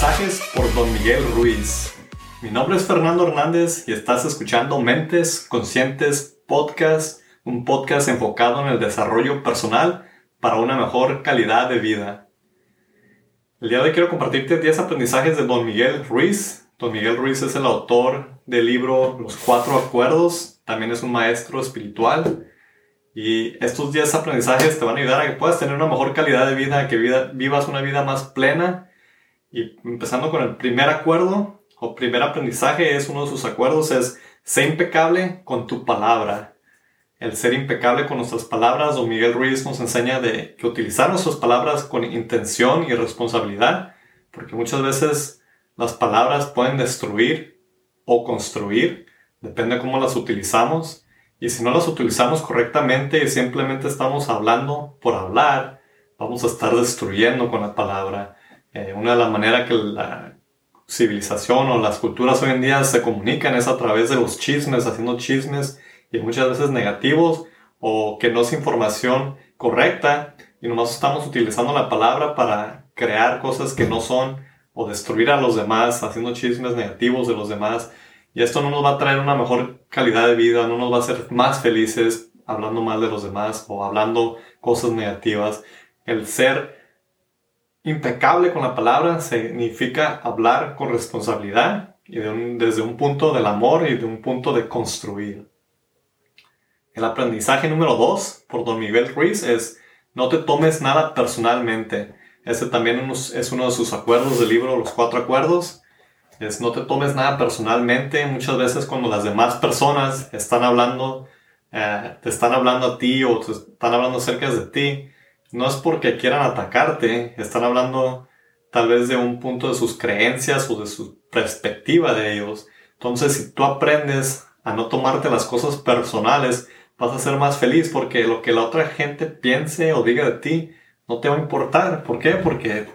Aprendizajes por Don Miguel Ruiz. Mi nombre es Fernando Hernández y estás escuchando Mentes Conscientes Podcast, un podcast enfocado en el desarrollo personal para una mejor calidad de vida. El día de hoy quiero compartirte 10 aprendizajes de Don Miguel Ruiz. Don Miguel Ruiz es el autor del libro Los Cuatro Acuerdos, también es un maestro espiritual. Y estos 10 aprendizajes te van a ayudar a que puedas tener una mejor calidad de vida, que vivas una vida más plena. Y empezando con el primer acuerdo o primer aprendizaje, es uno de sus acuerdos, es sé impecable con tu palabra el ser impecable con nuestras palabras. Don Miguel Ruiz nos enseña de que utilizar nuestras palabras con intención y responsabilidad, porque muchas veces las palabras pueden destruir o construir, depende de cómo las utilizamos. Y si no las utilizamos correctamente y simplemente estamos hablando por hablar, vamos a estar destruyendo con la palabra. Eh, una de las maneras que la civilización o las culturas hoy en día se comunican es a través de los chismes, haciendo chismes y muchas veces negativos o que no es información correcta y nomás estamos utilizando la palabra para crear cosas que no son o destruir a los demás, haciendo chismes negativos de los demás. Y esto no nos va a traer una mejor calidad de vida, no nos va a hacer más felices hablando mal de los demás o hablando cosas negativas. El ser impecable con la palabra significa hablar con responsabilidad y desde un punto del amor y de un punto de construir. El aprendizaje número dos por Don Miguel Ruiz es no te tomes nada personalmente. Ese también es uno de sus acuerdos del libro Los Cuatro Acuerdos. Es no te tomes nada personalmente. Muchas veces cuando las demás personas están hablando, eh, te están hablando a ti o te están hablando acerca de ti, no es porque quieran atacarte, están hablando tal vez de un punto de sus creencias o de su perspectiva de ellos. Entonces, si tú aprendes a no tomarte las cosas personales, vas a ser más feliz porque lo que la otra gente piense o diga de ti no te va a importar. ¿Por qué? Porque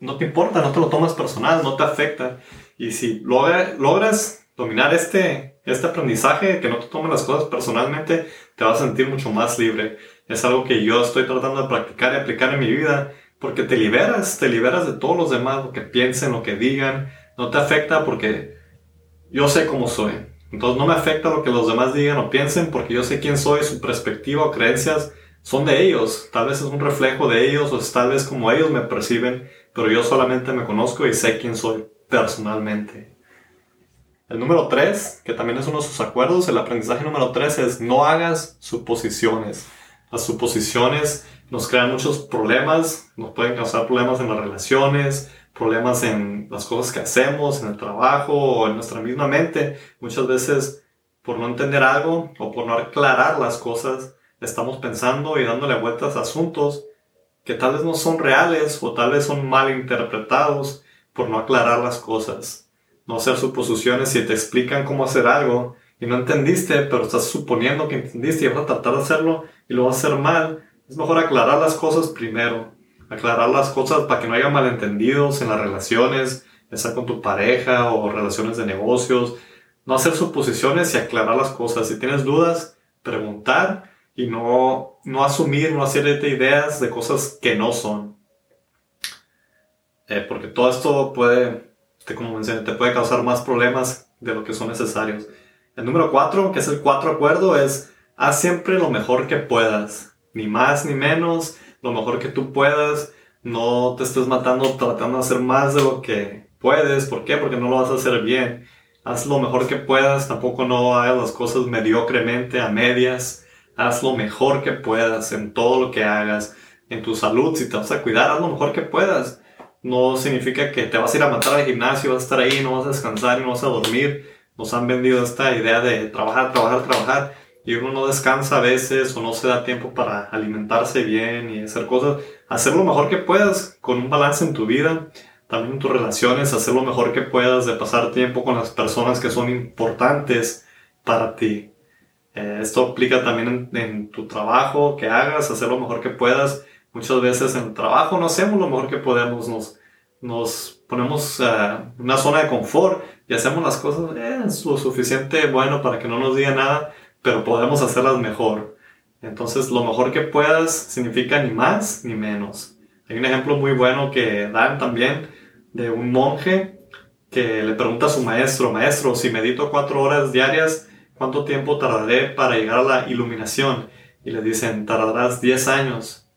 no te importa, no te lo tomas personal, no te afecta. Y si logras dominar este, este aprendizaje, que no te tomes las cosas personalmente, te vas a sentir mucho más libre. Es algo que yo estoy tratando de practicar y aplicar en mi vida porque te liberas, te liberas de todos los demás, lo que piensen, lo que digan, no te afecta porque yo sé cómo soy. Entonces no me afecta lo que los demás digan o piensen porque yo sé quién soy, su perspectiva o creencias son de ellos. Tal vez es un reflejo de ellos o es tal vez como ellos me perciben, pero yo solamente me conozco y sé quién soy personalmente. El número 3, que también es uno de sus acuerdos, el aprendizaje número 3 es no hagas suposiciones. Las suposiciones nos crean muchos problemas, nos pueden causar problemas en las relaciones, problemas en las cosas que hacemos, en el trabajo o en nuestra misma mente. Muchas veces por no entender algo o por no aclarar las cosas, estamos pensando y dándole vueltas a asuntos que tal vez no son reales o tal vez son mal interpretados por no aclarar las cosas. No hacer suposiciones si te explican cómo hacer algo y no entendiste, pero estás suponiendo que entendiste y vas a tratar de hacerlo y lo vas a hacer mal. Es mejor aclarar las cosas primero aclarar las cosas para que no haya malentendidos en las relaciones, ya sea con tu pareja o relaciones de negocios. No hacer suposiciones y aclarar las cosas. Si tienes dudas, preguntar y no, no asumir, no hacerte ideas de cosas que no son. Eh, porque todo esto puede, como mencioné, te puede causar más problemas de lo que son necesarios. El número cuatro, que es el cuatro acuerdo, es haz siempre lo mejor que puedas. Ni más ni menos lo mejor que tú puedas, no te estés matando tratando de hacer más de lo que puedes. ¿Por qué? Porque no lo vas a hacer bien. Haz lo mejor que puedas, tampoco no hagas las cosas mediocremente, a medias. Haz lo mejor que puedas en todo lo que hagas. En tu salud, si te vas a cuidar, haz lo mejor que puedas. No significa que te vas a ir a matar al gimnasio, vas a estar ahí, no vas a descansar y no vas a dormir. Nos han vendido esta idea de trabajar, trabajar, trabajar y uno no descansa a veces o no se da tiempo para alimentarse bien y hacer cosas, hacer lo mejor que puedas con un balance en tu vida, también en tus relaciones, hacer lo mejor que puedas de pasar tiempo con las personas que son importantes para ti. Eh, esto aplica también en, tu trabajo, que hagas, hacer lo mejor que puedas. Muchas veces en el trabajo no hacemos lo mejor que podemos, nos, nos ponemos en uh, una zona de confort y hacemos las cosas eh, lo suficiente bueno para que no nos diga nada, pero podemos hacerlas mejor. Entonces, lo mejor que puedas significa ni más ni menos. Hay un ejemplo muy bueno que dan también de un monje que le pregunta a su maestro, maestro, si medito cuatro horas diarias, ¿cuánto tiempo tardaré para llegar a la iluminación? Y le dicen, tardarás 10 años.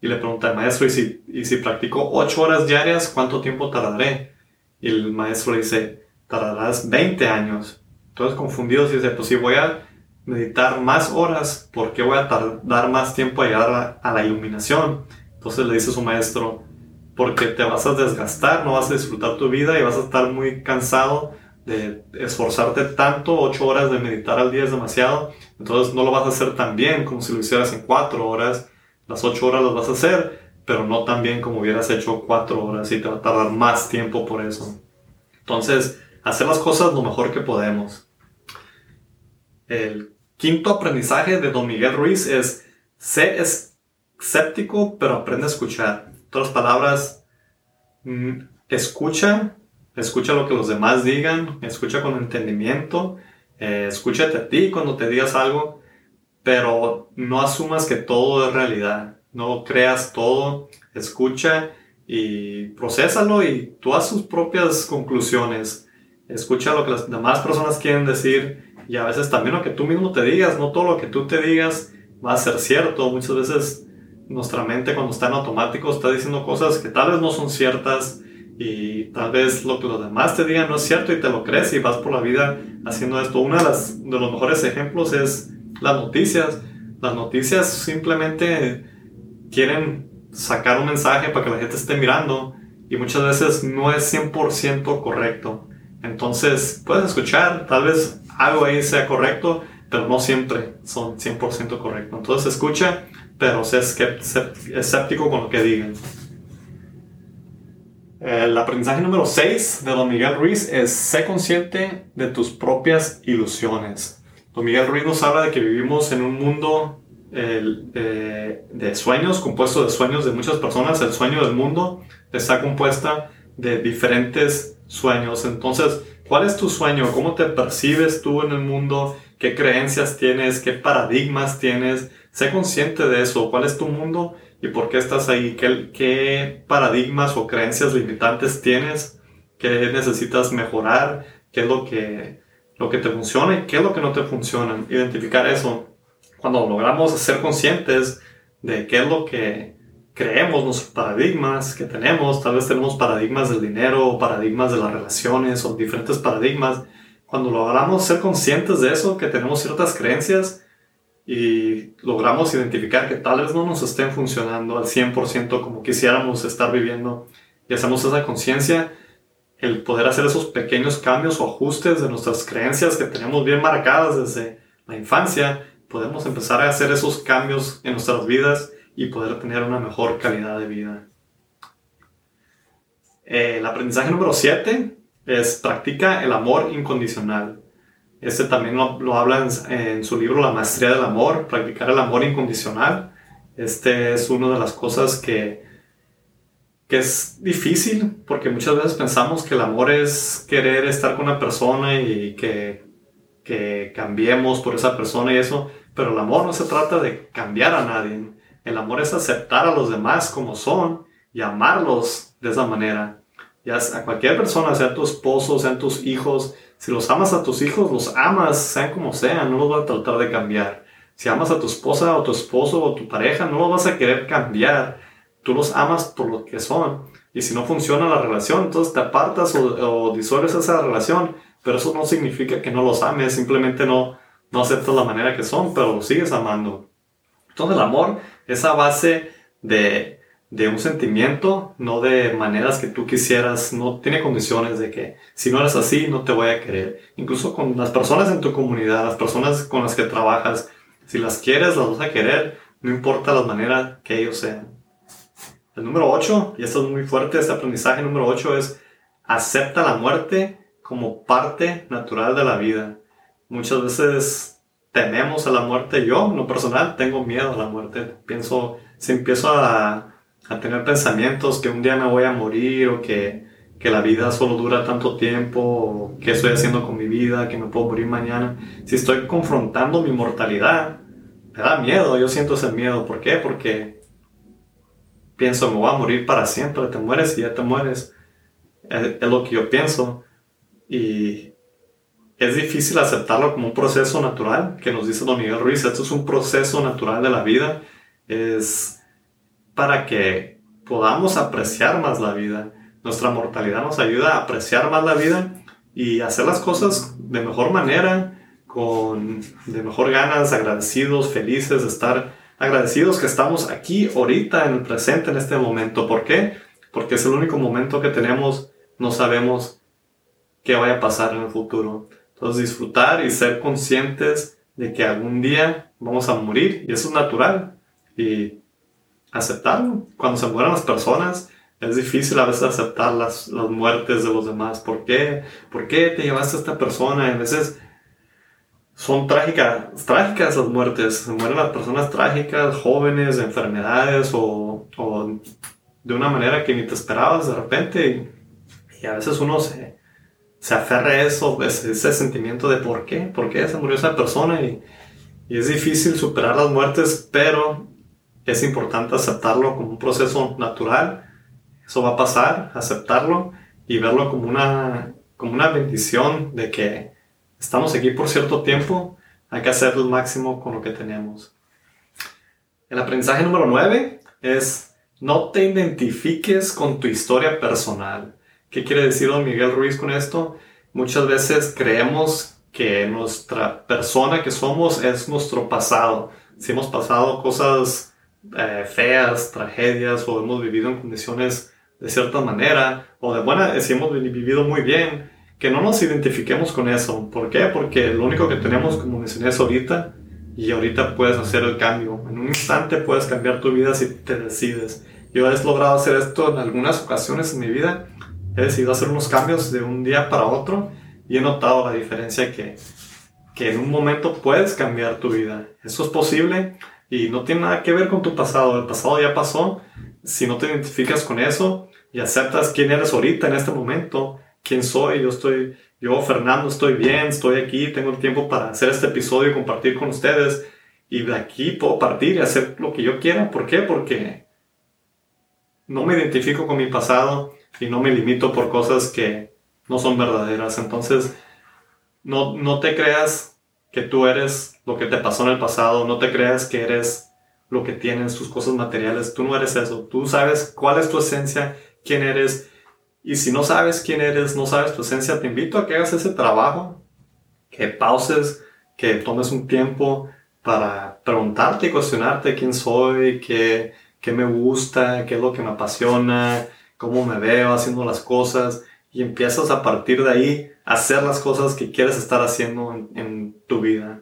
Y le pregunta al maestro, ¿y si, y si practico 8 horas diarias, cuánto tiempo tardaré? Y el maestro le dice, tardarás 20 años. Entonces confundido dice, pues si voy a meditar más horas, ¿por qué voy a tardar más tiempo a llegar a, la iluminación? Entonces le dice su maestro, porque te vas a desgastar, no vas a disfrutar tu vida y vas a estar muy cansado de esforzarte tanto, 8 horas de meditar al día es demasiado, entonces no lo vas a hacer tan bien como si lo hicieras en 4 horas, las 8 horas las vas a hacer, pero no tan bien como hubieras hecho 4 horas y te va a tardar más tiempo por eso. Entonces, hacer las cosas lo mejor que podemos. El quinto aprendizaje de Don Miguel Ruiz es, sé escéptico, pero aprende a escuchar. En otras palabras, mm, escucha, escucha lo que los demás digan, escucha con entendimiento, eh, escúchate a ti cuando te digas algo, pero no asumas que todo es realidad, no creas todo, escucha y procésalo y tú haz sus propias conclusiones. Escucha lo que las demás personas quieren decir y a veces también lo que tú mismo te digas, no todo lo que tú te digas va a ser cierto. Muchas veces nuestra mente cuando está en automático está diciendo cosas que tal vez no son ciertas y tal vez lo que los demás te digan no es cierto y te lo crees y vas por la vida haciendo esto. Uno de, los mejores ejemplos es las noticias. Las noticias simplemente quieren sacar un mensaje para que la gente esté mirando y muchas veces no es 100% correcto. Entonces, puedes escuchar, tal vez algo ahí sea correcto, pero no siempre son 100% correcto. Entonces, escucha, pero sé escéptico con lo que digan. El aprendizaje número 6 de Don Miguel Ruiz es sé consciente de tus propias ilusiones. Don Miguel Ruiz nos habla de que vivimos en un mundo eh, de sueños, compuesto de sueños de muchas personas. El sueño del mundo está compuesta de diferentes sueños. Entonces, ¿cuál es tu sueño? ¿Cómo te percibes tú en el mundo? ¿Qué creencias tienes? ¿Qué paradigmas tienes? Sé consciente de eso. ¿Cuál es tu mundo? ¿Y por qué estás ahí? ¿Qué, paradigmas o creencias limitantes tienes? ¿Qué necesitas mejorar? ¿Qué es lo que, lo que te funciona y qué es lo que no te funciona? Identificar eso. Cuando logramos ser conscientes de qué es lo que creemos, nuestros paradigmas que tenemos, tal vez tenemos paradigmas del dinero paradigmas de las relaciones o diferentes paradigmas. Cuando logramos ser conscientes de eso, que tenemos ciertas creencias y logramos identificar que tal vez no nos estén funcionando al 100% como quisiéramos estar viviendo y hacemos esa conciencia, el poder hacer esos pequeños cambios o ajustes de nuestras creencias que tenemos bien marcadas desde la infancia, podemos empezar a hacer esos cambios en nuestras vidas y poder tener una mejor calidad de vida. El aprendizaje número 7 es practica el amor incondicional. Este también lo, habla en, su libro La maestría del amor, practicar el amor incondicional. Este es una de las cosas que, que es difícil porque muchas veces pensamos que el amor es querer estar con una persona y que, que cambiemos por esa persona y eso, pero el amor no se trata de cambiar a nadie. El amor es aceptar a los demás como son y amarlos de esa manera. Ya a cualquier persona, sea tu esposo, sean tus hijos, si los amas a tus hijos, los amas, sean como sean, no los vas a tratar de cambiar. Si amas a tu esposa o tu esposo o tu pareja, no los vas a querer cambiar. Tú los amas por lo que son. Y si no funciona la relación, entonces te apartas o, o disuelves esa relación. Pero eso no significa que no los ames, simplemente no, no aceptas la manera que son, pero los sigues amando. Entonces el amor es a base de, de un sentimiento, no de maneras que tú quisieras, no tiene condiciones de que si no eres así no te voy a querer. Incluso con las personas en tu comunidad, las personas con las que trabajas, si las quieres, las vas a querer, no importa la manera que ellos sean. El número 8, y esto es muy fuerte, este aprendizaje número 8 es acepta la muerte como parte natural de la vida. Muchas veces tememos a la muerte. Yo, en lo personal, tengo miedo a la muerte. Pienso, si empiezo a, a tener pensamientos que un día me voy a morir o que, que la vida solo dura tanto tiempo, o qué estoy haciendo con mi vida, que me puedo morir mañana. Si estoy confrontando mi mortalidad, me da miedo, yo siento ese miedo. ¿Por qué? Porque pienso, me voy a morir para siempre, te mueres y ya te mueres. es, es lo que yo pienso. Y es difícil aceptarlo como un proceso natural, que nos dice Don Miguel Ruiz, esto es un proceso natural de la vida, es para que podamos apreciar más la vida. Nuestra mortalidad nos ayuda a apreciar más la vida y hacer las cosas de mejor manera, con de mejor ganas, agradecidos, felices estar agradecidos que estamos aquí ahorita en el presente, en este momento. ¿Por qué? Porque es el único momento que tenemos, no sabemos qué vaya a pasar en el futuro. Entonces disfrutar y ser conscientes de que algún día vamos a morir y eso es natural y aceptarlo. Cuando se mueran las personas, es difícil a veces aceptar las, las muertes de los demás. ¿Por qué? ¿Por qué te llevaste a esta persona? Y a veces son trágicas, trágicas las muertes. Se mueren las personas trágicas, jóvenes, de enfermedades o, o de una manera que ni te esperabas de repente. Y, a veces uno se, se aferra a eso, ese, ese, sentimiento de por qué, por qué se murió esa persona. Y, y es difícil superar las muertes, pero es importante aceptarlo como un proceso natural eso va a pasar, aceptarlo y verlo como una, como una bendición de que estamos aquí por cierto tiempo, hay que hacer el máximo con lo que tenemos. El aprendizaje número 9 es no te identifiques con tu historia personal. ¿Qué quiere decir don Miguel Ruiz con esto? Muchas veces creemos que nuestra persona que somos es nuestro pasado. Si hemos pasado cosas eh, feas, tragedias o hemos vivido en condiciones de cierta manera, o de buena, si hemos vivido muy bien, que no nos identifiquemos con eso. ¿Por qué? Porque lo único que tenemos, como mencioné, es ahorita, y ahorita puedes hacer el cambio. En un instante puedes cambiar tu vida si te decides. Yo he logrado hacer esto en algunas ocasiones en mi vida. He decidido hacer unos cambios de un día para otro y he notado la diferencia que, que en un momento puedes cambiar tu vida. Eso es posible y no tiene nada que ver con tu pasado. El pasado ya pasó. Si no te identificas con eso, y aceptas quién eres ahorita en este momento, quién soy, yo estoy, yo Fernando estoy bien, estoy aquí, tengo el tiempo para hacer este episodio y compartir con ustedes y de aquí puedo partir y hacer lo que yo quiera. ¿Por qué? Porque no me identifico con mi pasado y no me limito por cosas que no son verdaderas. Entonces, no, no te creas que tú eres lo que te pasó en el pasado, no te creas que eres lo que tienes, tus cosas materiales, tú no eres eso, tú sabes cuál es tu esencia quién eres. Y si no sabes quién eres, no sabes tu esencia, te invito a que hagas ese trabajo, que pauses, que tomes un tiempo para preguntarte y cuestionarte quién soy, qué, qué me gusta, qué es lo que me apasiona, cómo me veo haciendo las cosas y empiezas a partir de ahí a hacer las cosas que quieres estar haciendo en, tu vida.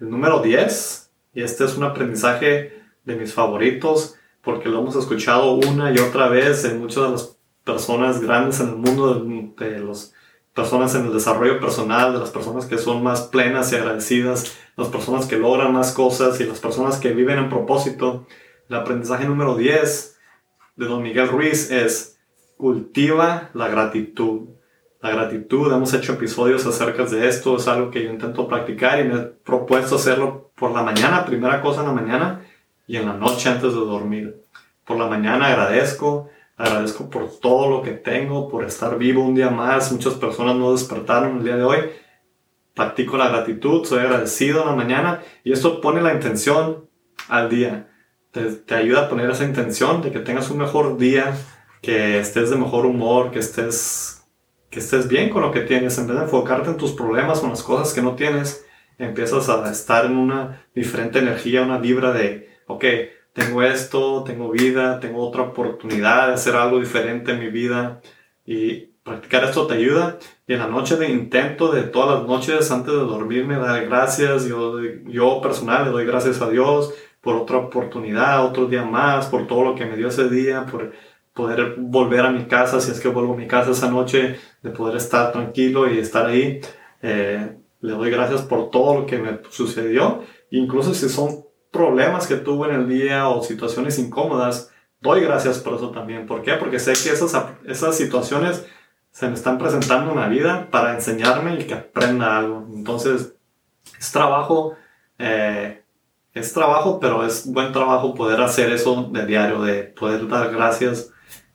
El número 10, y este es un aprendizaje de mis favoritos, porque lo hemos escuchado una y otra vez en muchas de las personas grandes en el mundo, de, las personas en el desarrollo personal, de las personas que son más plenas y agradecidas, las personas que logran más cosas y las personas que viven en propósito. El aprendizaje número 10 de Don Miguel Ruiz es cultiva la gratitud. La gratitud, hemos hecho episodios acerca de esto, es algo que yo intento practicar y me he propuesto hacerlo por la mañana, primera cosa en la mañana, y en la noche antes de dormir. Por la mañana agradezco, agradezco por todo lo que tengo, por estar vivo un día más. Muchas personas no despertaron el día de hoy. Practico la gratitud, soy agradecido en la mañana y esto pone la intención al día. Te, ayuda a poner esa intención de que tengas un mejor día, que estés de mejor humor, que estés, que estés bien con lo que tienes. En vez de enfocarte en tus problemas o en las cosas que no tienes, empiezas a estar en una diferente energía, una vibra de ok, tengo esto, tengo vida, tengo otra oportunidad de hacer algo diferente en mi vida y practicar esto te ayuda. Y en la noche de intento, de todas las noches antes de dormirme, dar gracias. Yo, yo personal le doy gracias a Dios por otra oportunidad, otro día más, por todo lo que me dio ese día, por poder volver a mi casa, si es que vuelvo a mi casa esa noche, de poder estar tranquilo y estar ahí. Eh, le doy gracias por todo lo que me sucedió, incluso si son problemas que tuve en el día o situaciones incómodas, doy gracias por eso también. ¿Por qué? Porque sé que esas, esas situaciones se me están presentando en la vida para enseñarme y que aprenda algo. Entonces, es trabajo, eh, es trabajo, pero es buen trabajo poder hacer eso de diario, de poder dar gracias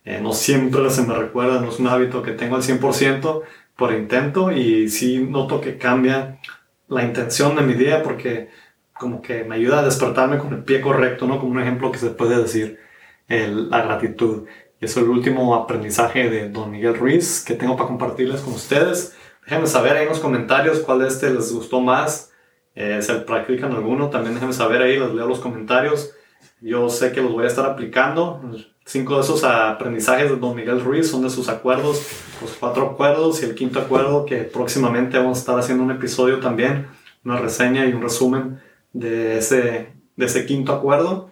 Eh, no siempre se me recuerda, no es un hábito que tengo al 100% por intento y sí noto que cambia la intención de mi día porque como que me ayuda a despertarme con el pie correcto, ¿no? Como un ejemplo que se puede decir, la gratitud. Y eso es el último aprendizaje de Don Miguel Ruiz que tengo para compartirles con ustedes. Déjenme saber ahí en los comentarios cuál de este les gustó más. Eh, se practican alguno, también déjenme saber ahí, les leo los comentarios. Yo sé que los voy a estar aplicando. Cinco de esos aprendizajes de Don Miguel Ruiz son de sus acuerdos, los cuatro acuerdos y el quinto acuerdo que próximamente vamos a estar haciendo un episodio también, una reseña y un resumen de ese, de ese quinto acuerdo.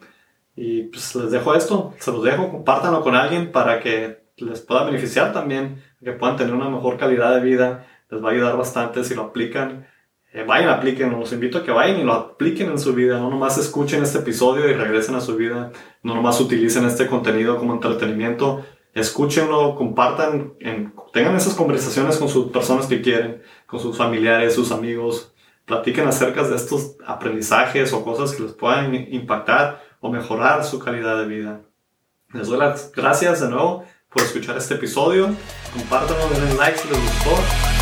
Y pues les dejo esto, se los dejo, compártanlo con alguien para que les pueda beneficiar también, que puedan tener una mejor calidad de vida, les va a ayudar bastante si lo aplican. Eh, vayan, apliquen, los invito a que vayan y lo apliquen en su vida, no nomás escuchen este episodio y regresen a su vida, no nomás utilicen este contenido como entretenimiento, escúchenlo, compartan, tengan esas conversaciones con sus personas que quieren, con sus familiares, sus amigos, platiquen acerca de estos aprendizajes o cosas que les puedan impactar o mejorar su calidad de vida. Les doy las gracias de nuevo por escuchar este episodio. Compártanlo, denle like si les gustó